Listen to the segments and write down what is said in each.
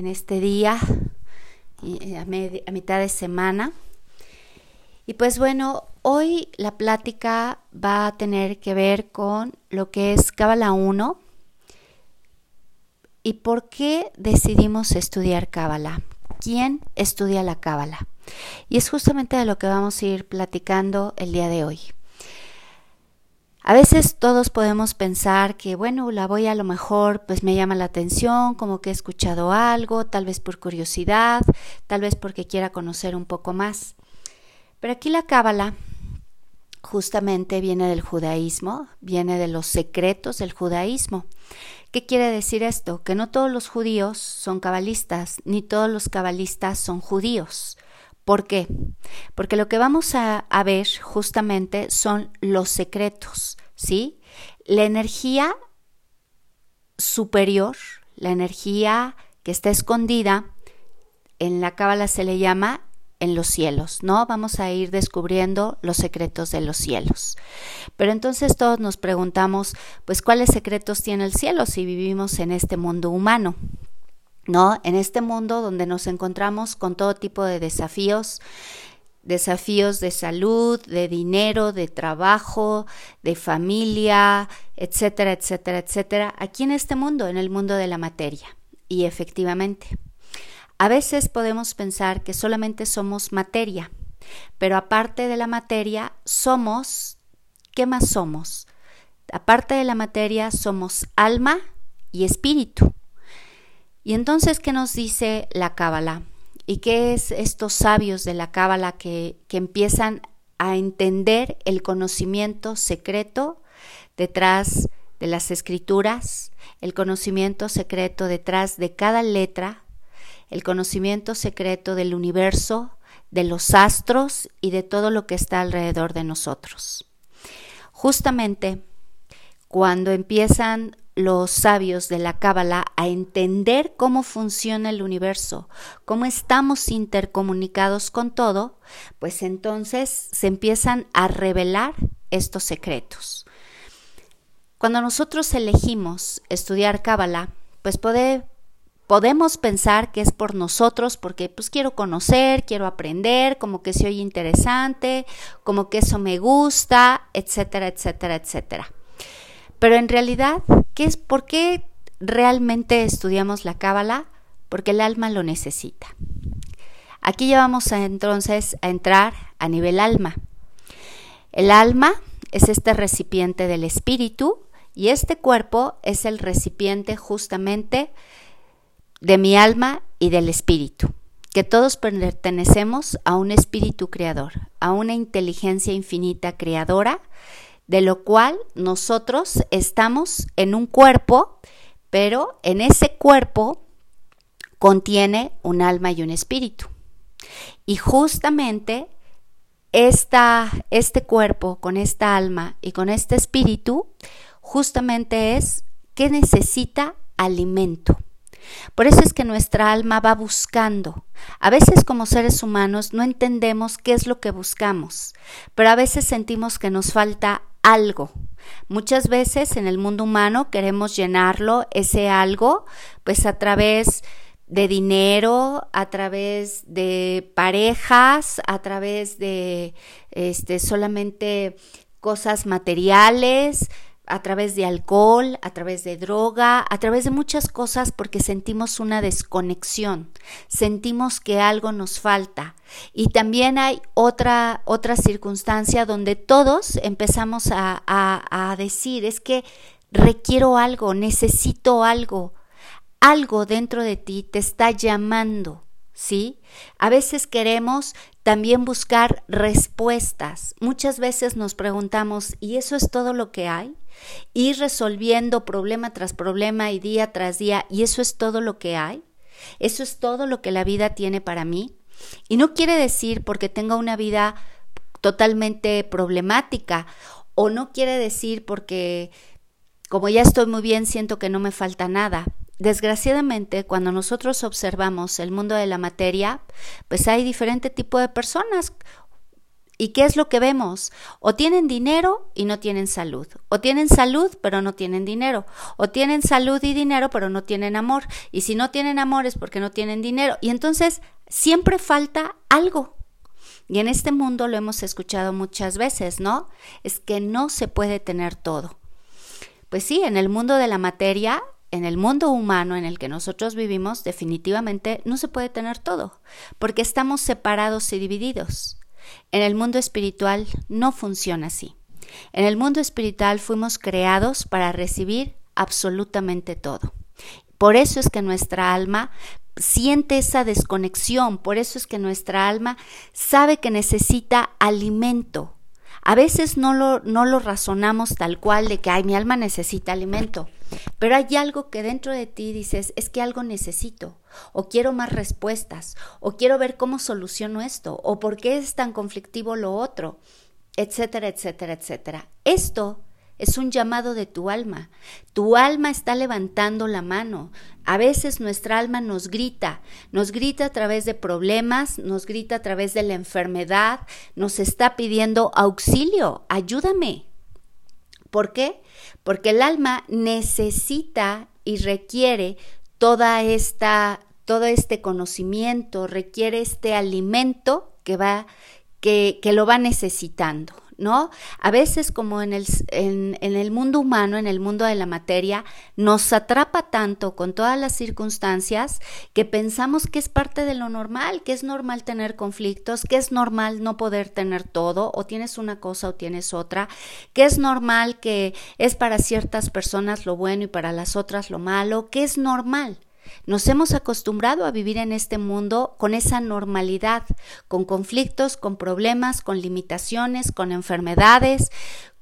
en este día, a, a mitad de semana. Y pues bueno, hoy la plática va a tener que ver con lo que es Cábala 1 y por qué decidimos estudiar Cábala. ¿Quién estudia la Cábala? Y es justamente de lo que vamos a ir platicando el día de hoy. A veces todos podemos pensar que, bueno, la voy a lo mejor, pues me llama la atención, como que he escuchado algo, tal vez por curiosidad, tal vez porque quiera conocer un poco más. Pero aquí la cábala justamente viene del judaísmo, viene de los secretos del judaísmo. ¿Qué quiere decir esto? Que no todos los judíos son cabalistas, ni todos los cabalistas son judíos. ¿Por qué? Porque lo que vamos a, ver justamente son los secretos, ¿sí? La energía superior, la energía que está escondida, en la cábala se le llama en los cielos, ¿no? Vamos a ir descubriendo los secretos de los cielos. Pero entonces todos nos preguntamos, pues, ¿cuáles secretos tiene el cielo si vivimos en este mundo humano? ¿No? En este mundo donde nos encontramos con todo tipo de desafíos, desafíos de salud, de dinero, de trabajo, de familia, etcétera, etcétera, etcétera, aquí en este mundo, en el mundo de la materia. Y efectivamente, a veces podemos pensar que solamente somos materia, pero aparte de la materia, somos, ¿qué más somos? Aparte de la materia, somos alma y espíritu. Y entonces, ¿qué nos dice la Cábala? ¿Y qué es estos sabios de la Cábala que, que empiezan a entender el conocimiento secreto detrás de las escrituras, el conocimiento secreto detrás de cada letra, el conocimiento secreto del universo, de los astros y de todo lo que está alrededor de nosotros. Justamente cuando empiezan los sabios de la Cábala a entender cómo funciona el universo, cómo estamos intercomunicados con todo, pues entonces se empiezan a revelar estos secretos. Cuando nosotros elegimos estudiar Cábala, pues podemos pensar que es por nosotros, porque pues quiero conocer, quiero aprender, como que se oye interesante, como que eso me gusta, etcétera, etcétera, etcétera. Pero en realidad, ¿qué es por qué realmente estudiamos la cábala? Porque el alma lo necesita. Aquí ya vamos entonces a entrar a nivel alma. El alma es este recipiente del espíritu y este cuerpo es el recipiente justamente de mi alma y del espíritu, que todos pertenecemos a un espíritu creador, a una inteligencia infinita creadora de lo cual nosotros estamos en un cuerpo, pero en ese cuerpo contiene un alma y un espíritu. Y justamente esta, este cuerpo con esta alma y con este espíritu, justamente es que necesita alimento. Por eso es que nuestra alma va buscando. A veces como seres humanos no entendemos qué es lo que buscamos, pero a veces sentimos que nos falta algo. Muchas veces en el mundo humano queremos llenarlo, ese algo, pues a través de dinero, a través de parejas, a través de este solamente cosas materiales, a través de alcohol, a través de droga, a través de muchas cosas porque sentimos una desconexión, sentimos que algo nos falta. Y también hay otra, otra circunstancia donde todos empezamos a, a, a decir, es que requiero algo, necesito algo, algo dentro de ti te está llamando. ¿sí? A veces queremos también buscar respuestas. Muchas veces nos preguntamos, ¿y eso es todo lo que hay? Ir resolviendo problema tras problema y día tras día, ¿y eso es todo lo que hay? ¿Eso es todo lo que la vida tiene para mí? Y no quiere decir porque tenga una vida totalmente problemática o no quiere decir porque como ya estoy muy bien siento que no me falta nada. Desgraciadamente, cuando nosotros observamos el mundo de la materia, pues hay diferente tipo de personas. ¿Y qué es lo que vemos? O tienen dinero y no tienen salud. O tienen salud pero no tienen dinero. O tienen salud y dinero pero no tienen amor. Y si no tienen amor es porque no tienen dinero. Y entonces siempre falta algo. Y en este mundo lo hemos escuchado muchas veces, ¿no? Es que no se puede tener todo. Pues sí, en el mundo de la materia en el mundo humano en el que nosotros vivimos, definitivamente no se puede tener todo, porque estamos separados y divididos. En el mundo espiritual no funciona así. En el mundo espiritual fuimos creados para recibir absolutamente todo. Por eso es que nuestra alma siente esa desconexión, por eso es que nuestra alma sabe que necesita alimento. A veces no lo, no lo razonamos tal cual de que, ay, mi alma necesita alimento, pero hay algo que dentro de ti dices, es que algo necesito, o quiero más respuestas, o quiero ver cómo soluciono esto, o por qué es tan conflictivo lo otro, etcétera, etcétera, etcétera. Esto es un llamado de tu alma. Tu alma está levantando la mano. A veces nuestra alma nos grita, nos grita a través de problemas, nos grita a través de la enfermedad, nos está pidiendo auxilio, ayúdame. ¿Por qué? Porque el alma necesita y requiere toda esta todo este conocimiento, requiere este alimento que va que, que lo va necesitando. ¿No? A veces como en el, en, el mundo humano, en el mundo de la materia, nos atrapa tanto con todas las circunstancias que pensamos que es parte de lo normal, que es normal tener conflictos, que es normal no poder tener todo, o tienes una cosa o tienes otra, que es normal que es para ciertas personas lo bueno y para las otras lo malo, que es normal. Nos hemos acostumbrado a vivir en este mundo con esa normalidad, con conflictos, con problemas, con limitaciones, con enfermedades,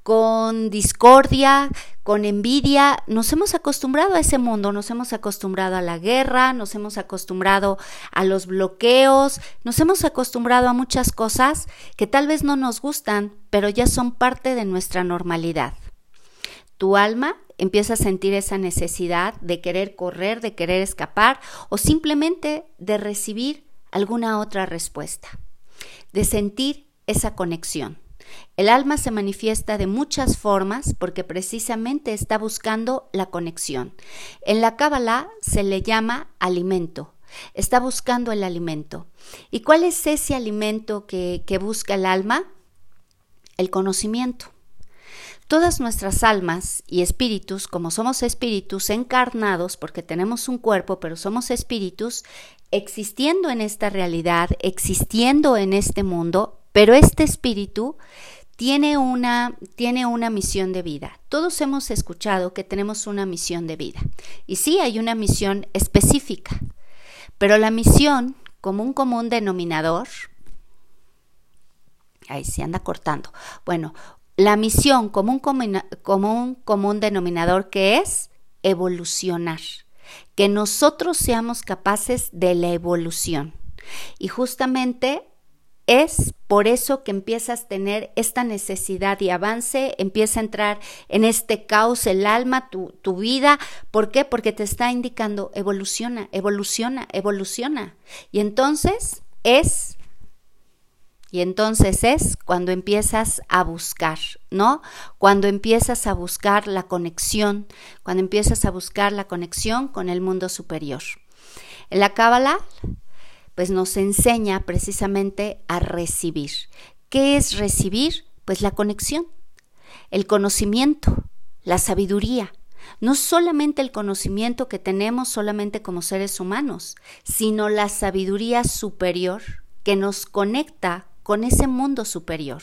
con discordia, con envidia. Nos hemos acostumbrado a ese mundo, nos hemos acostumbrado a la guerra, nos hemos acostumbrado a los bloqueos, nos hemos acostumbrado a muchas cosas que tal vez no nos gustan, pero ya son parte de nuestra normalidad. Tu alma empieza a sentir esa necesidad de querer correr, de querer escapar o simplemente de recibir alguna otra respuesta, de sentir esa conexión. El alma se manifiesta de muchas formas porque precisamente está buscando la conexión. En la Kabbalah se le llama alimento. Está buscando el alimento. ¿Y cuál es ese alimento que, que busca el alma? El conocimiento. Todas nuestras almas y espíritus, como somos espíritus encarnados, porque tenemos un cuerpo, pero somos espíritus, existiendo en esta realidad, existiendo en este mundo, pero este espíritu tiene una, tiene una misión de vida. Todos hemos escuchado que tenemos una misión de vida. Y sí, hay una misión específica, pero la misión como un común denominador, ahí se anda cortando. Bueno, la misión como un común, común denominador que es evolucionar, que nosotros seamos capaces de la evolución. Y justamente es por eso que empiezas a tener esta necesidad y avance, empieza a entrar en este caos el alma, tu, tu, vida. ¿Por qué? Porque te está indicando evoluciona, evoluciona, evoluciona. Y entonces es y entonces es cuando empiezas a buscar, ¿no? Cuando empiezas a buscar la conexión, cuando empiezas a buscar la conexión con el mundo superior. En la Cábala, pues nos enseña precisamente a recibir. ¿Qué es recibir? Pues la conexión, el conocimiento, la sabiduría. No solamente el conocimiento que tenemos solamente como seres humanos, sino la sabiduría superior que nos conecta con ese mundo superior,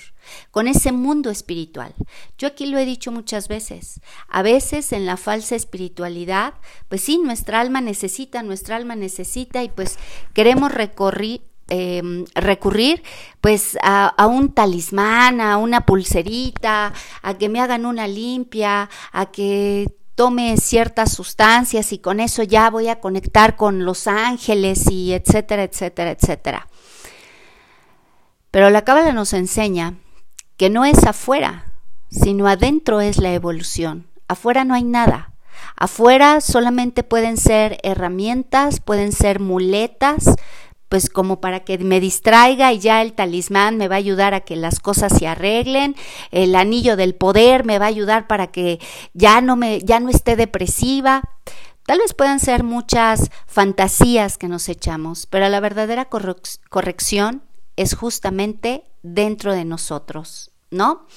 con ese mundo espiritual. Yo aquí lo he dicho muchas veces. A veces en la falsa espiritualidad, pues sí, nuestra alma necesita, nuestra alma necesita y pues queremos recorrer, em, recurrir pues a, a, un talismán, a una pulserita, a que me hagan una limpia, a que tome ciertas sustancias y con eso ya voy a conectar con los ángeles y etcétera, etcétera, etcétera. Pero la Cábala nos enseña que no es afuera, sino adentro es la evolución. Afuera no hay nada. Afuera solamente pueden ser herramientas, pueden ser muletas pues como para que me distraiga y ya el talismán me va a ayudar a que las cosas se arreglen, el anillo del poder me va a ayudar para que ya no me ya no esté depresiva. Tal vez puedan ser muchas fantasías que nos echamos, pero la verdadera corrección es justamente dentro de nosotros, ¿no?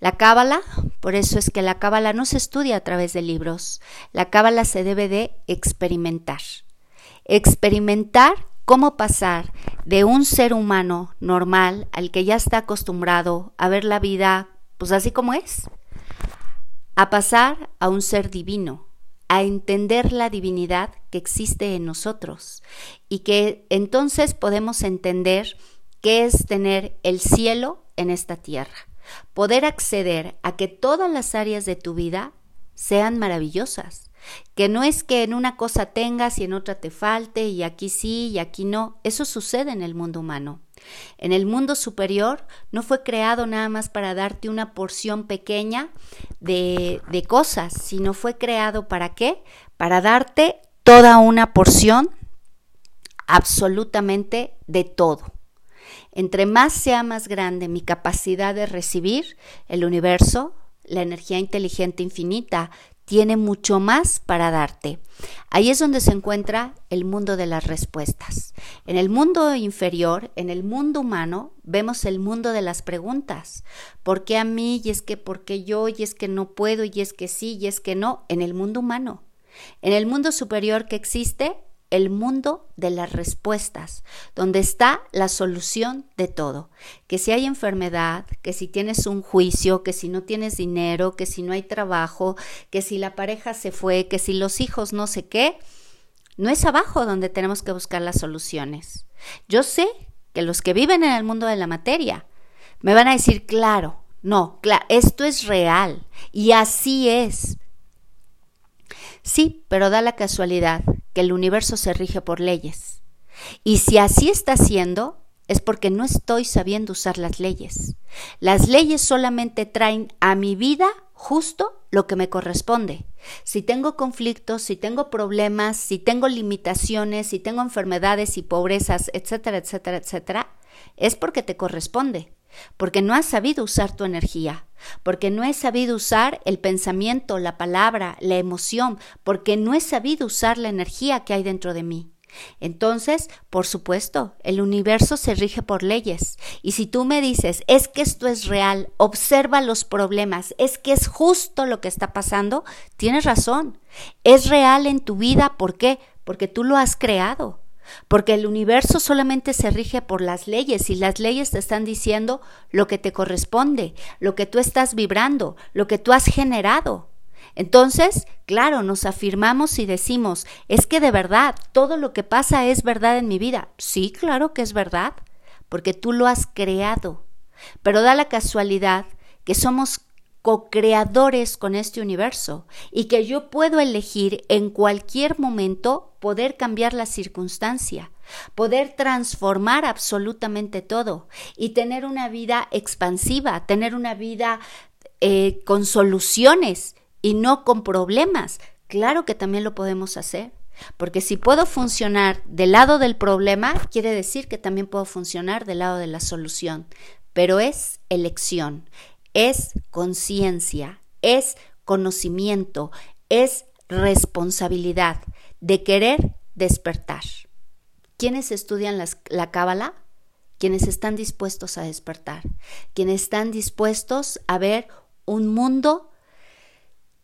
La cábala, por eso es que la cábala no se estudia a través de libros, la cábala se debe de experimentar. Experimentar cómo pasar de un ser humano normal al que ya está acostumbrado a ver la vida pues así como es, a pasar a un ser divino, a entender la divinidad que existe en nosotros y que entonces podemos entender qué es tener el cielo en esta tierra, poder acceder a que todas las áreas de tu vida sean maravillosas, que no es que en una cosa tengas y en otra te falte y aquí sí y aquí no. Eso sucede en el mundo humano. En el mundo superior no fue creado nada más para darte una porción pequeña de, cosas, sino fue creado para qué? Para darte toda una porción absolutamente de todo. Entre más sea más grande mi capacidad de recibir, el universo, la energía inteligente infinita, tiene mucho más para darte. Ahí es donde se encuentra el mundo de las respuestas. En el mundo inferior, en el mundo humano, vemos el mundo de las preguntas. ¿Por qué a mí? Y es que ¿por qué yo? Y es que no puedo, y es que sí, y es que no. En el mundo humano. En el mundo superior que existe, el mundo de las respuestas, donde está la solución de todo. Que si hay enfermedad, que si tienes un juicio, que si no tienes dinero, que si no hay trabajo, que si la pareja se fue, que si los hijos no sé qué, no es abajo donde tenemos que buscar las soluciones. Yo sé que los que viven en el mundo de la materia me van a decir, claro, no, esto es real y así es. Sí, pero da la casualidad que el universo se rige por leyes. Y si así está siendo, es porque no estoy sabiendo usar las leyes. Las leyes solamente traen a mi vida justo lo que me corresponde. Si tengo conflictos, si tengo problemas, si tengo limitaciones, si tengo enfermedades y pobrezas, etcétera, etcétera, etcétera, es porque te corresponde porque no has sabido usar tu energía, porque no he sabido usar el pensamiento, la palabra, la emoción, porque no he sabido usar la energía que hay dentro de mí. Entonces, por supuesto, el universo se rige por leyes. Y si tú me dices, es que esto es real, observa los problemas, es que es justo lo que está pasando, tienes razón. Es real en tu vida, ¿por qué? Porque tú lo has creado porque el universo solamente se rige por las leyes y las leyes te están diciendo lo que te corresponde, lo que tú estás vibrando, lo que tú has generado. Entonces, claro, nos afirmamos y decimos, es que de verdad, todo lo que pasa es verdad en mi vida. Sí, claro que es verdad, porque tú lo has creado. Pero da la casualidad que somos co-creadores con este universo y que yo puedo elegir en cualquier momento poder cambiar la circunstancia, poder transformar absolutamente todo y tener una vida expansiva, tener una vida eh, con soluciones y no con problemas. Claro que también lo podemos hacer. Porque si puedo funcionar del lado del problema, quiere decir que también puedo funcionar del lado de la solución. Pero es elección, es conciencia, es conocimiento, es responsabilidad de querer despertar. ¿Quiénes estudian la cábala? Quienes están dispuestos a despertar, quienes están dispuestos a ver un mundo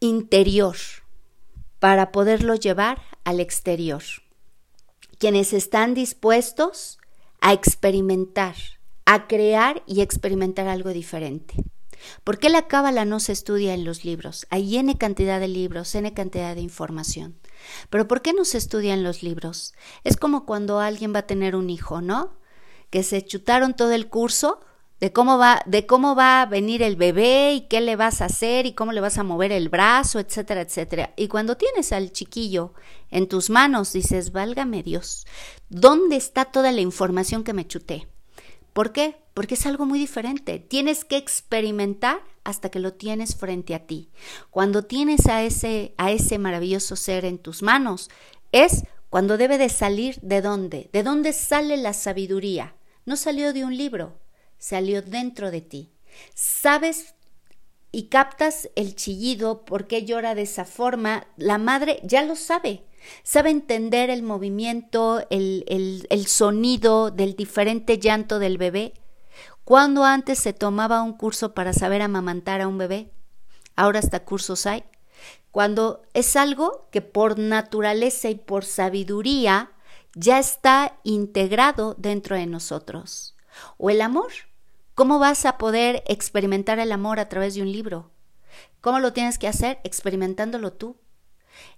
interior para poderlo llevar al exterior, quienes están dispuestos a experimentar, a crear y experimentar algo diferente. ¿Por qué la cábala no se estudia en los libros? Hay N cantidad de libros, N cantidad de información. Pero ¿por qué no se estudia en los libros? Es como cuando alguien va a tener un hijo, ¿no? Que se chutaron todo el curso de cómo va, de cómo va a venir el bebé y qué le vas a hacer y cómo le vas a mover el brazo, etcétera, etcétera. Y cuando tienes al chiquillo en tus manos, dices, válgame Dios, ¿dónde está toda la información que me chuté? ¿Por qué? Porque es algo muy diferente. Tienes que experimentar hasta que lo tienes frente a ti. Cuando tienes a ese, a ese maravilloso ser en tus manos, es cuando debe de salir de dónde? ¿De dónde sale la sabiduría? No salió de un libro, salió dentro de ti. ¿Sabes y captas el chillido, por qué llora de esa forma? La madre ya lo sabe. Sabe entender el movimiento, el, el, el sonido del diferente llanto del bebé. ¿Cuándo antes se tomaba un curso para saber amamantar a un bebé? Ahora hasta cursos hay cuando es algo que por naturaleza y por sabiduría ya está integrado dentro de nosotros. O el amor. ¿Cómo vas a poder experimentar el amor a través de un libro? ¿Cómo lo tienes que hacer? Experimentándolo tú.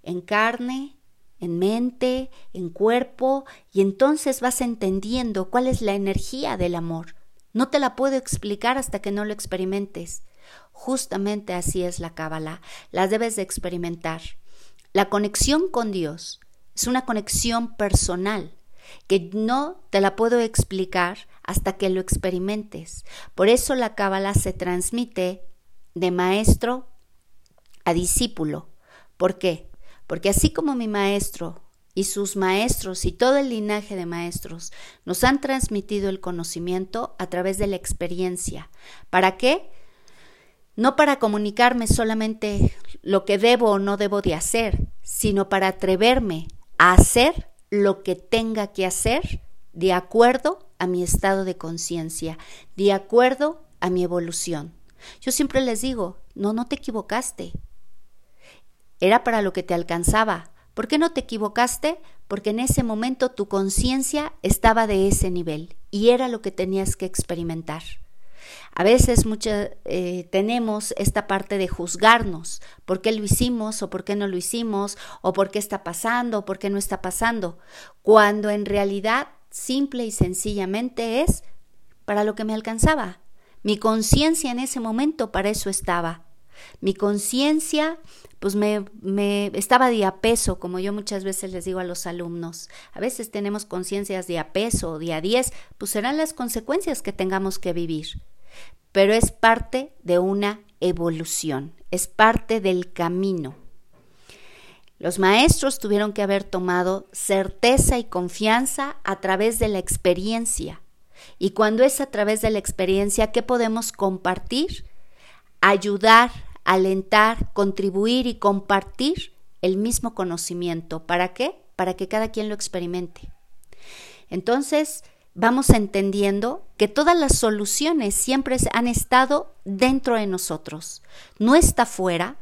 En carne, en mente, en cuerpo, y entonces vas entendiendo cuál es la energía del amor. No te la puedo explicar hasta que no lo experimentes. Justamente así es la Cábala, la debes de experimentar. La conexión con Dios es una conexión personal que no te la puedo explicar hasta que lo experimentes. Por eso la Cábala se transmite de maestro a discípulo. ¿Por qué? Porque así como mi maestro y sus maestros y todo el linaje de maestros nos han transmitido el conocimiento a través de la experiencia. ¿Para qué? no para comunicarme solamente lo que debo o no debo de hacer, sino para atreverme a hacer lo que tenga que hacer de acuerdo a mi estado de conciencia, de acuerdo a mi evolución. Yo siempre les digo, no, no te equivocaste. Era para lo que te alcanzaba. ¿Por qué no te equivocaste? Porque en ese momento tu conciencia estaba de ese nivel y era lo que tenías que experimentar. A veces eh, tenemos esta parte de juzgarnos, por qué lo hicimos o por qué no lo hicimos, o por qué está pasando o por qué no está pasando, cuando en realidad simple y sencillamente es para lo que me alcanzaba. Mi conciencia en ese momento para eso estaba. Mi conciencia, pues me, me, estaba de a peso, como yo muchas veces les digo a los alumnos. A veces tenemos conciencias de a peso o de a diez, pues serán las consecuencias que tengamos que vivir pero es parte de una evolución, es parte del camino. Los maestros tuvieron que haber tomado certeza y confianza a través de la experiencia. Y cuando es a través de la experiencia, ¿qué podemos compartir? Ayudar, alentar, contribuir y compartir el mismo conocimiento. ¿Para qué? Para que cada quien lo experimente. Entonces, vamos entendiendo que todas las soluciones siempre han estado dentro de nosotros. No está fuera,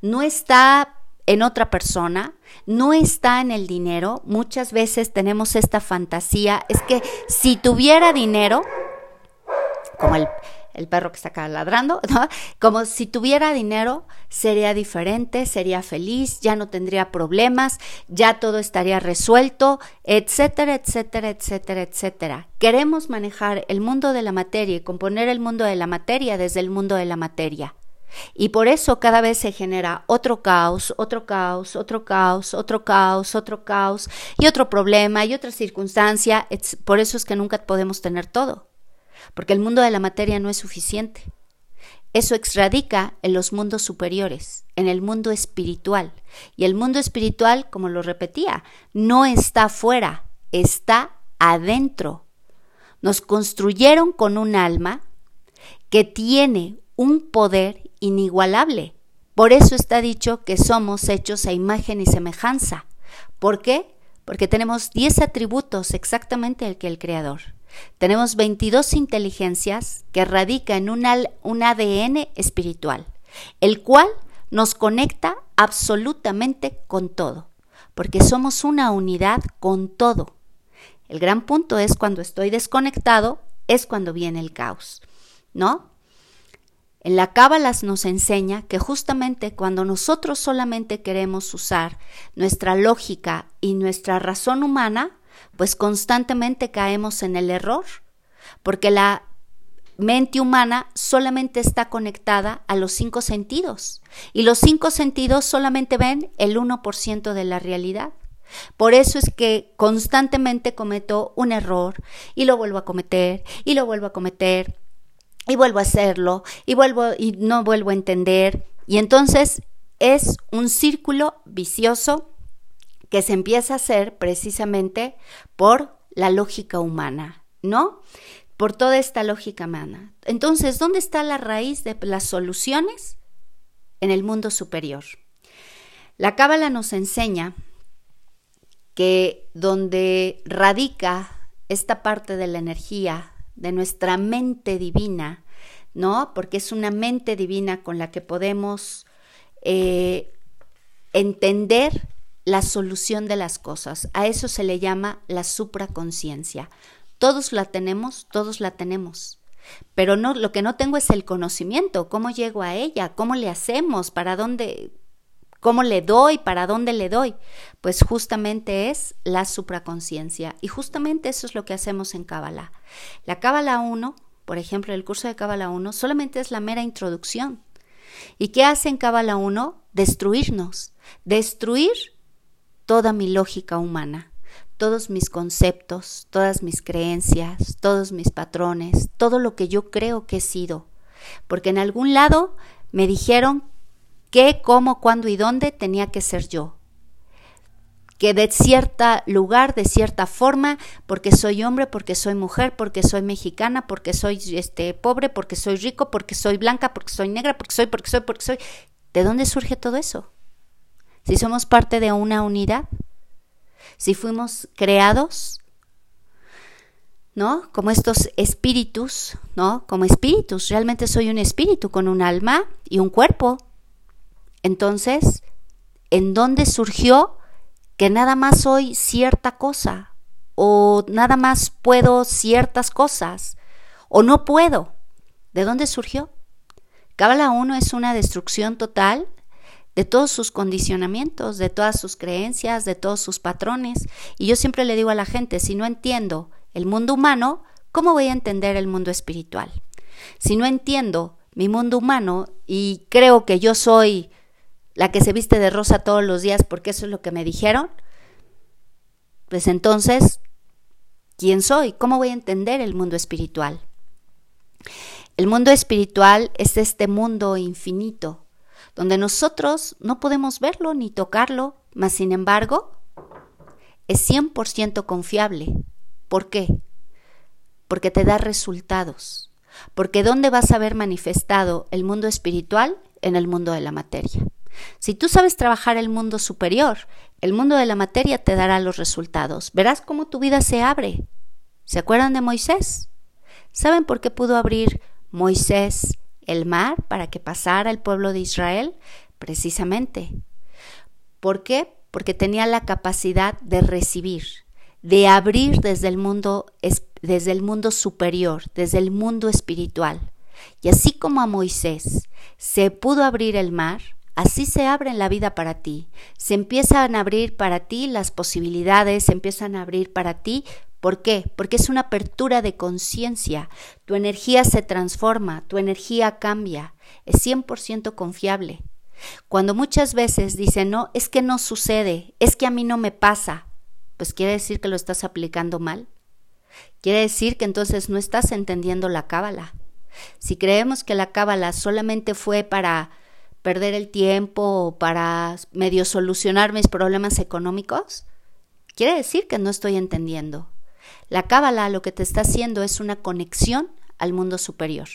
no está en otra persona, no está en el dinero. Muchas veces tenemos esta fantasía, es que si tuviera dinero, como el, el perro que está acá ladrando, como si tuviera dinero, sería diferente, sería feliz, ya no tendría problemas, ya todo estaría resuelto, etcétera, etcétera, etcétera, etcétera. Queremos manejar el mundo de la materia y componer el mundo de la materia desde el mundo de la materia. Y por eso cada vez se genera otro caos, otro caos, otro caos, otro caos, otro caos y otro problema y otra circunstancia. Por eso es que nunca podemos tener todo porque el mundo de la materia no es suficiente. Eso exradica en los mundos superiores, en el mundo espiritual. Y el mundo espiritual, como lo repetía, no está afuera, está adentro. Nos construyeron con un alma que tiene un poder inigualable. Por eso está dicho que somos hechos a imagen y semejanza. ¿Por qué? Porque tenemos 10 atributos exactamente el que el Creador. Tenemos 22 inteligencias que radican en un, un ADN espiritual, el cual nos conecta absolutamente con todo, porque somos una unidad con todo. El gran punto es cuando estoy desconectado, es cuando viene el caos, ¿no? En la Cábalas nos enseña que justamente cuando nosotros solamente queremos usar nuestra lógica y nuestra razón humana, pues constantemente caemos en el error, porque la mente humana solamente está conectada a los cinco sentidos y los cinco sentidos solamente ven el 1% de la realidad. Por eso es que constantemente cometo un error y lo vuelvo a cometer y lo vuelvo a cometer y vuelvo a hacerlo y vuelvo y no vuelvo a entender y entonces es un círculo vicioso que se empieza a hacer precisamente por la lógica humana, ¿no? Por toda esta lógica humana. Entonces, ¿dónde está la raíz de las soluciones? En el mundo superior. La Cábala nos enseña que donde radica esta parte de la energía de nuestra mente divina, ¿no? Porque es una mente divina con la que podemos eh, entender la solución de las cosas. A eso se le llama la supraconciencia. Todos la tenemos, todos la tenemos. Pero no, lo que no tengo es el conocimiento, cómo llego a ella, cómo le hacemos, para dónde, cómo le doy, para dónde le doy. Pues justamente es la supraconciencia. Y justamente eso es lo que hacemos en Cábala. La Cábala 1, por ejemplo, el curso de Cábala 1, solamente es la mera introducción. ¿Y qué hace en Cábala 1? Destruirnos. Destruir toda mi lógica humana, todos mis conceptos, todas mis creencias, todos mis patrones, todo lo que yo creo que he sido. Porque en algún lado me dijeron qué, cómo, cuándo y dónde tenía que ser yo. Que de cierto lugar, de cierta forma, porque soy hombre, porque soy mujer, porque soy mexicana, porque soy este, pobre, porque soy rico, porque soy blanca, porque soy negra, porque soy, porque soy, porque soy. ¿De dónde surge todo eso? Si somos parte de una unidad, si fuimos creados, ¿no? Como estos espíritus, ¿no? Como espíritus, realmente soy un espíritu con un alma y un cuerpo. Entonces, ¿en dónde surgió que nada más soy cierta cosa? ¿O nada más puedo ciertas cosas? ¿O no puedo? ¿De dónde surgió? Cábala 1 es una destrucción total de todos sus condicionamientos, de todas sus creencias, de todos sus patrones. Y yo siempre le digo a la gente, si no entiendo el mundo humano, ¿cómo voy a entender el mundo espiritual? Si no entiendo mi mundo humano y creo que yo soy la que se viste de rosa todos los días porque eso es lo que me dijeron, pues entonces, ¿quién soy? ¿Cómo voy a entender el mundo espiritual? El mundo espiritual es este mundo infinito, donde nosotros no podemos verlo ni tocarlo, mas sin embargo es 100% confiable. ¿Por qué? Porque te da resultados. Porque ¿dónde vas a ver manifestado el mundo espiritual? En el mundo de la materia. Si tú sabes trabajar el mundo superior, el mundo de la materia te dará los resultados. Verás cómo tu vida se abre. ¿Se acuerdan de Moisés? ¿Saben por qué pudo abrir Moisés el mar para que pasara el pueblo de Israel? Precisamente. ¿Por qué? Porque tenía la capacidad de recibir, de abrir desde el mundo, desde el mundo superior, desde el mundo espiritual. Y así como a Moisés se pudo abrir el mar, así se abre en la vida para ti. Se empiezan a abrir para ti las posibilidades, se empiezan a abrir para ti ¿Por qué? Porque es una apertura de conciencia. Tu energía se transforma, tu energía cambia, es 100% confiable. Cuando muchas veces dicen, no, es que no sucede, es que a mí no me pasa, pues quiere decir que lo estás aplicando mal. Quiere decir que entonces no estás entendiendo la cábala. Si creemos que la cábala solamente fue para perder el tiempo o para medio solucionar mis problemas económicos, quiere decir que no estoy entendiendo. La cábala lo que te está haciendo es una conexión al mundo superior.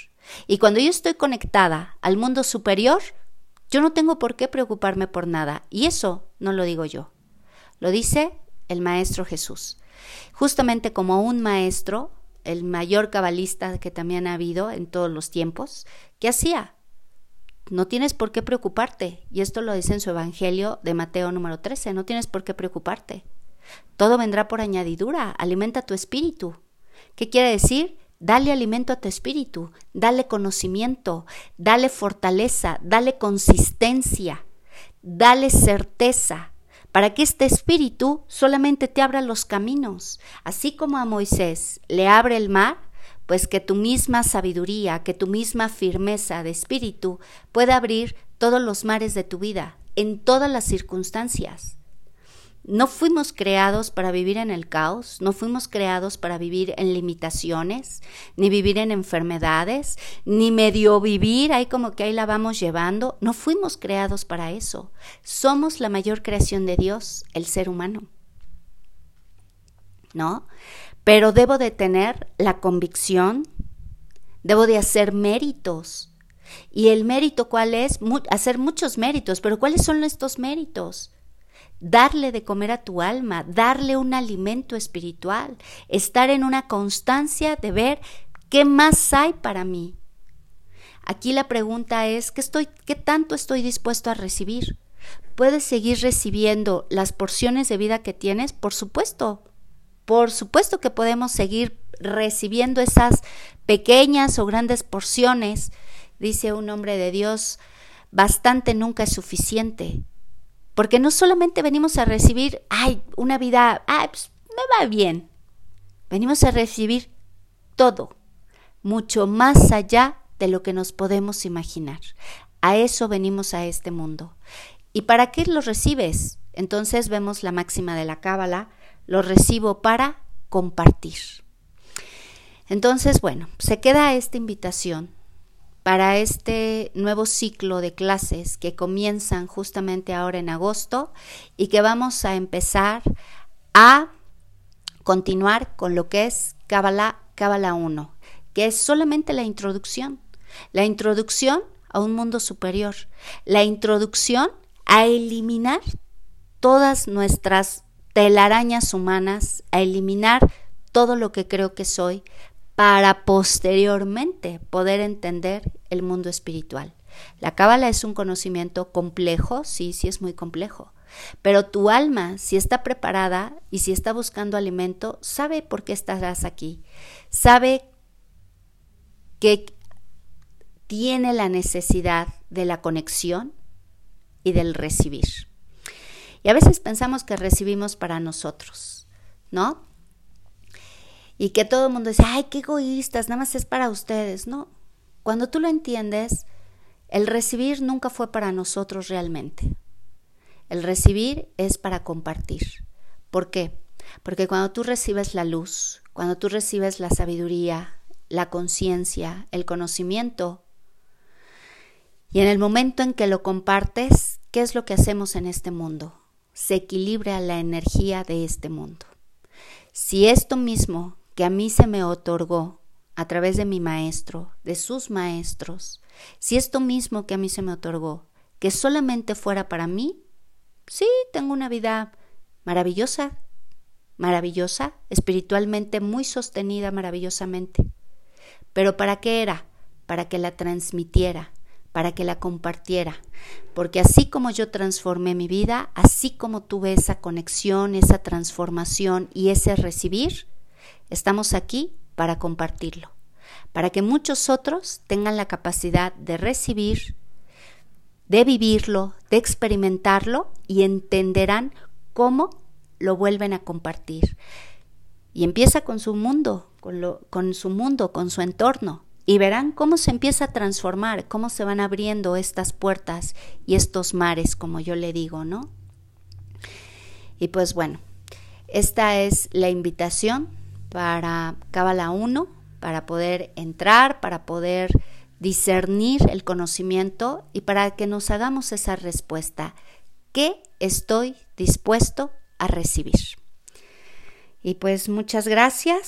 Y cuando yo estoy conectada al mundo superior, yo no tengo por qué preocuparme por nada. Y eso no lo digo yo. Lo dice el Maestro Jesús. Justamente como un maestro, el mayor cabalista que también ha habido en todos los tiempos, ¿qué hacía? No tienes por qué preocuparte. Y esto lo dice en su Evangelio de Mateo número 13. No tienes por qué preocuparte. Todo vendrá por añadidura, alimenta tu espíritu. ¿Qué quiere decir? Dale alimento a tu espíritu, dale conocimiento, dale fortaleza, dale consistencia, dale certeza, para que este espíritu solamente te abra los caminos, así como a Moisés le abre el mar, pues que tu misma sabiduría, que tu misma firmeza de espíritu pueda abrir todos los mares de tu vida, en todas las circunstancias. No fuimos creados para vivir en el caos, no fuimos creados para vivir en limitaciones, ni vivir en enfermedades, ni medio vivir ahí como que ahí la vamos llevando. No fuimos creados para eso. Somos la mayor creación de Dios, el ser humano. ¿No? Pero debo de tener la convicción, debo de hacer méritos. ¿Y el mérito cuál es? hacer muchos méritos, pero ¿cuáles son estos méritos? Darle de comer a tu alma, darle un alimento espiritual, estar en una constancia de ver qué más hay para mí. Aquí la pregunta es, ¿qué, estoy, qué tanto estoy dispuesto a recibir? ¿Puedes seguir recibiendo las porciones de vida que tienes? Por supuesto. Por supuesto que podemos seguir recibiendo esas pequeñas o grandes porciones. Dice un hombre de Dios, bastante nunca es suficiente. Porque no solamente venimos a recibir, ay, una vida, ay, pues, me va bien. Venimos a recibir todo, mucho más allá de lo que nos podemos imaginar. A eso venimos a este mundo. ¿Y para qué lo recibes? Entonces vemos la máxima de la cábala, lo recibo para compartir. Entonces, bueno, se queda esta invitación para este nuevo ciclo de clases que comienzan justamente ahora en agosto y que vamos a empezar a continuar con lo que es Kabbalah, Kabbalah 1, que es solamente la introducción, la introducción a un mundo superior, la introducción a eliminar todas nuestras telarañas humanas, a eliminar todo lo que creo que soy, para posteriormente poder entender el mundo espiritual. La cábala es un conocimiento complejo, sí, sí es muy complejo, pero tu alma, si está preparada y si está buscando alimento, sabe por qué estarás aquí, sabe que tiene la necesidad de la conexión y del recibir. Y a veces pensamos que recibimos para nosotros, ¿no? Y que todo el mundo dice, ay, qué egoístas, nada más es para ustedes. No, cuando tú lo entiendes, el recibir nunca fue para nosotros realmente. El recibir es para compartir. ¿Por qué? Porque cuando tú recibes la luz, cuando tú recibes la sabiduría, la conciencia, el conocimiento, y en el momento en que lo compartes, ¿qué es lo que hacemos en este mundo? Se equilibra la energía de este mundo. Si esto mismo que a mí se me otorgó a través de mi maestro, de sus maestros, si esto mismo que a mí se me otorgó, que solamente fuera para mí, sí, tengo una vida maravillosa, maravillosa, espiritualmente muy sostenida maravillosamente. Pero ¿para qué era? Para que la transmitiera, para que la compartiera. Porque así como yo transformé mi vida, así como tuve esa conexión, esa transformación y ese recibir, Estamos aquí para compartirlo, para que muchos otros tengan la capacidad de recibir, de vivirlo, de experimentarlo y entenderán cómo lo vuelven a compartir. Y empieza con su mundo, con, lo, con su mundo, con su entorno, y verán cómo se empieza a transformar, cómo se van abriendo estas puertas y estos mares, como yo le digo, ¿no? Y pues bueno, esta es la invitación para Cábala 1, para poder entrar, para poder discernir el conocimiento y para que nos hagamos esa respuesta. ¿Qué estoy dispuesto a recibir? Y pues muchas gracias.